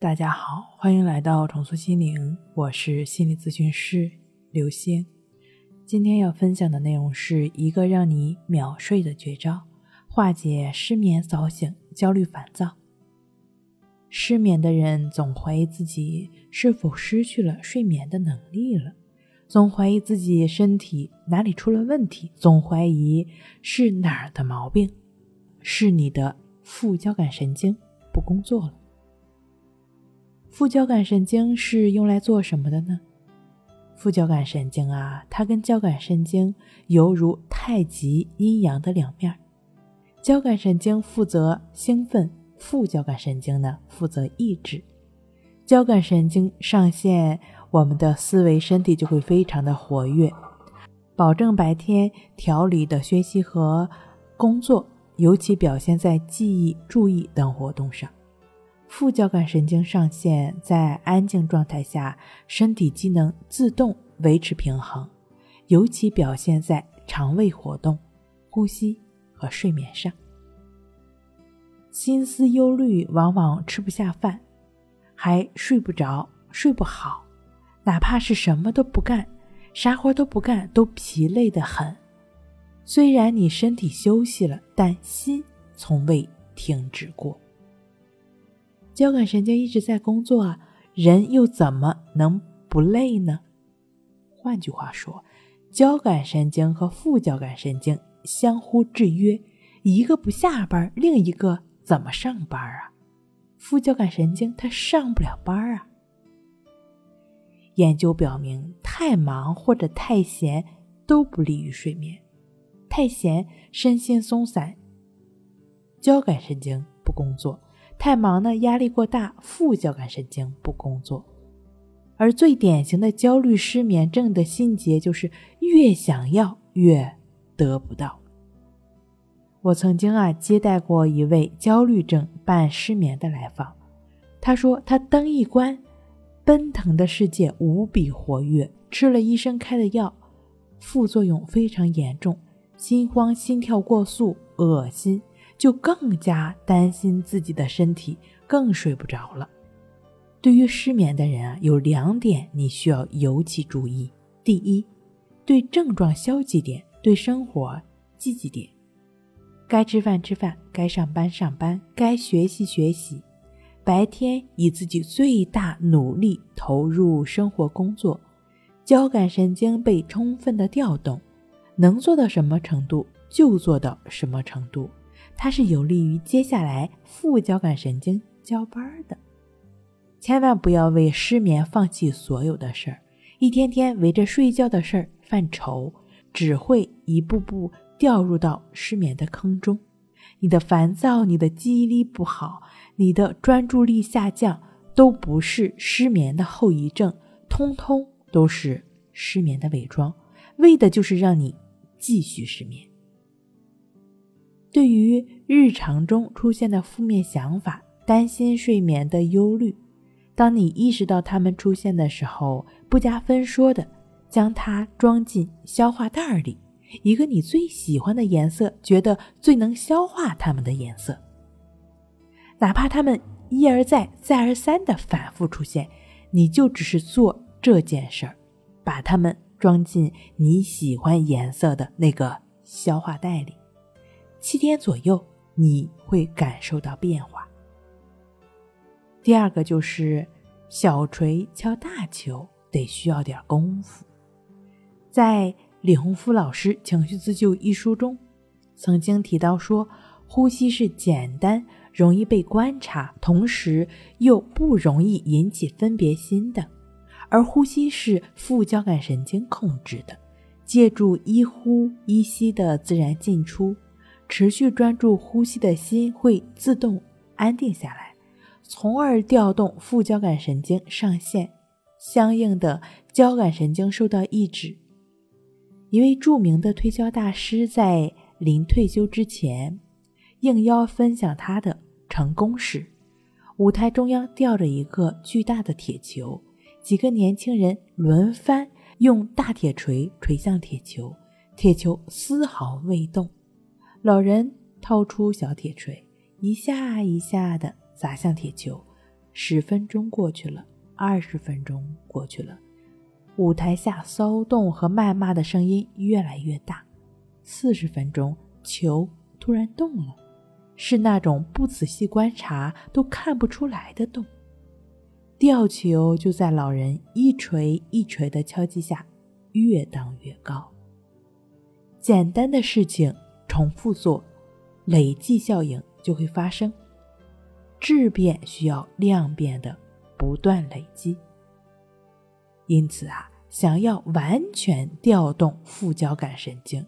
大家好，欢迎来到重塑心灵，我是心理咨询师刘星。今天要分享的内容是一个让你秒睡的绝招，化解失眠、早醒、焦虑、烦躁。失眠的人总怀疑自己是否失去了睡眠的能力了，总怀疑自己身体哪里出了问题，总怀疑是哪儿的毛病，是你的副交感神经不工作了。副交感神经是用来做什么的呢？副交感神经啊，它跟交感神经犹如太极阴阳的两面。交感神经负责兴奋，副交感神经呢负责抑制。交感神经上线，我们的思维、身体就会非常的活跃，保证白天调理的学习和工作，尤其表现在记忆、注意等活动上。副交感神经上线，在安静状态下，身体机能自动维持平衡，尤其表现在肠胃活动、呼吸和睡眠上。心思忧虑，往往吃不下饭，还睡不着、睡不好，哪怕是什么都不干，啥活都不干，都疲累得很。虽然你身体休息了，但心从未停止过。交感神经一直在工作啊，人又怎么能不累呢？换句话说，交感神经和副交感神经相互制约，一个不下班，另一个怎么上班啊？副交感神经它上不了班啊。研究表明，太忙或者太闲都不利于睡眠。太闲，身心松散，交感神经不工作。太忙呢，压力过大，副交感神经不工作，而最典型的焦虑失眠症的心结就是越想要越得不到。我曾经啊接待过一位焦虑症伴失眠的来访，他说他灯一关，奔腾的世界无比活跃，吃了医生开的药，副作用非常严重，心慌、心跳过速、恶心。就更加担心自己的身体，更睡不着了。对于失眠的人啊，有两点你需要尤其注意：第一，对症状消极点，对生活积极点。该吃饭吃饭，该上班上班，该学习学习。白天以自己最大努力投入生活工作，交感神经被充分的调动，能做到什么程度就做到什么程度。它是有利于接下来副交感神经交班的，千万不要为失眠放弃所有的事儿，一天天围着睡觉的事儿犯愁，只会一步步掉入到失眠的坑中。你的烦躁、你的记忆力不好、你的专注力下降，都不是失眠的后遗症，通通都是失眠的伪装，为的就是让你继续失眠。对于日常中出现的负面想法、担心睡眠的忧虑，当你意识到它们出现的时候，不加分说的将它装进消化袋里，一个你最喜欢的颜色，觉得最能消化它们的颜色。哪怕它们一而再、再而三的反复出现，你就只是做这件事儿，把它们装进你喜欢颜色的那个消化袋里。七天左右，你会感受到变化。第二个就是小锤敲大球，得需要点功夫。在李洪福老师《情绪自救》一书中，曾经提到说，呼吸是简单、容易被观察，同时又不容易引起分别心的。而呼吸是副交感神经控制的，借助一呼一吸的自然进出。持续专注呼吸的心会自动安定下来，从而调动副交感神经上线，相应的交感神经受到抑制。一位著名的推销大师在临退休之前，应邀分享他的成功史。舞台中央吊着一个巨大的铁球，几个年轻人轮番用大铁锤锤向铁球，铁球丝毫未动。老人掏出小铁锤，一下一下的砸向铁球，十分钟过去了，二十分钟过去了，舞台下骚动和谩骂的声音越来越大。四十分钟，球突然动了，是那种不仔细观察都看不出来的动。吊球就在老人一锤一锤的敲击下，越荡越高。简单的事情重复做，累计效应就会发生。质变需要量变的不断累积。因此啊，想要完全调动副交感神经，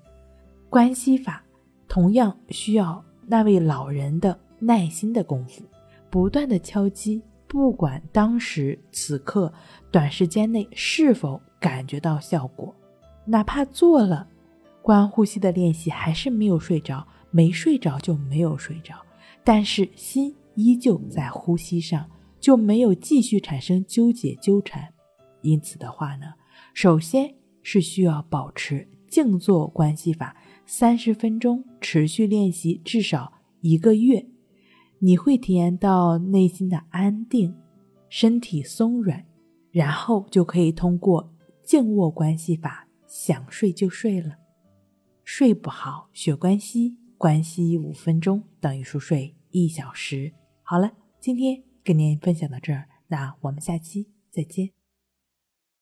关系法同样需要那位老人的耐心的功夫，不断的敲击。不管当时此刻短时间内是否感觉到效果，哪怕做了观呼吸的练习，还是没有睡着，没睡着就没有睡着，但是心依旧在呼吸上，就没有继续产生纠结纠缠。因此的话呢，首先是需要保持静坐关系法三十分钟，持续练习至少一个月。你会体验到内心的安定，身体松软，然后就可以通过静卧关系法想睡就睡了。睡不好学关系，关系五分钟等于熟睡一小时。好了，今天跟您分享到这儿，那我们下期再见。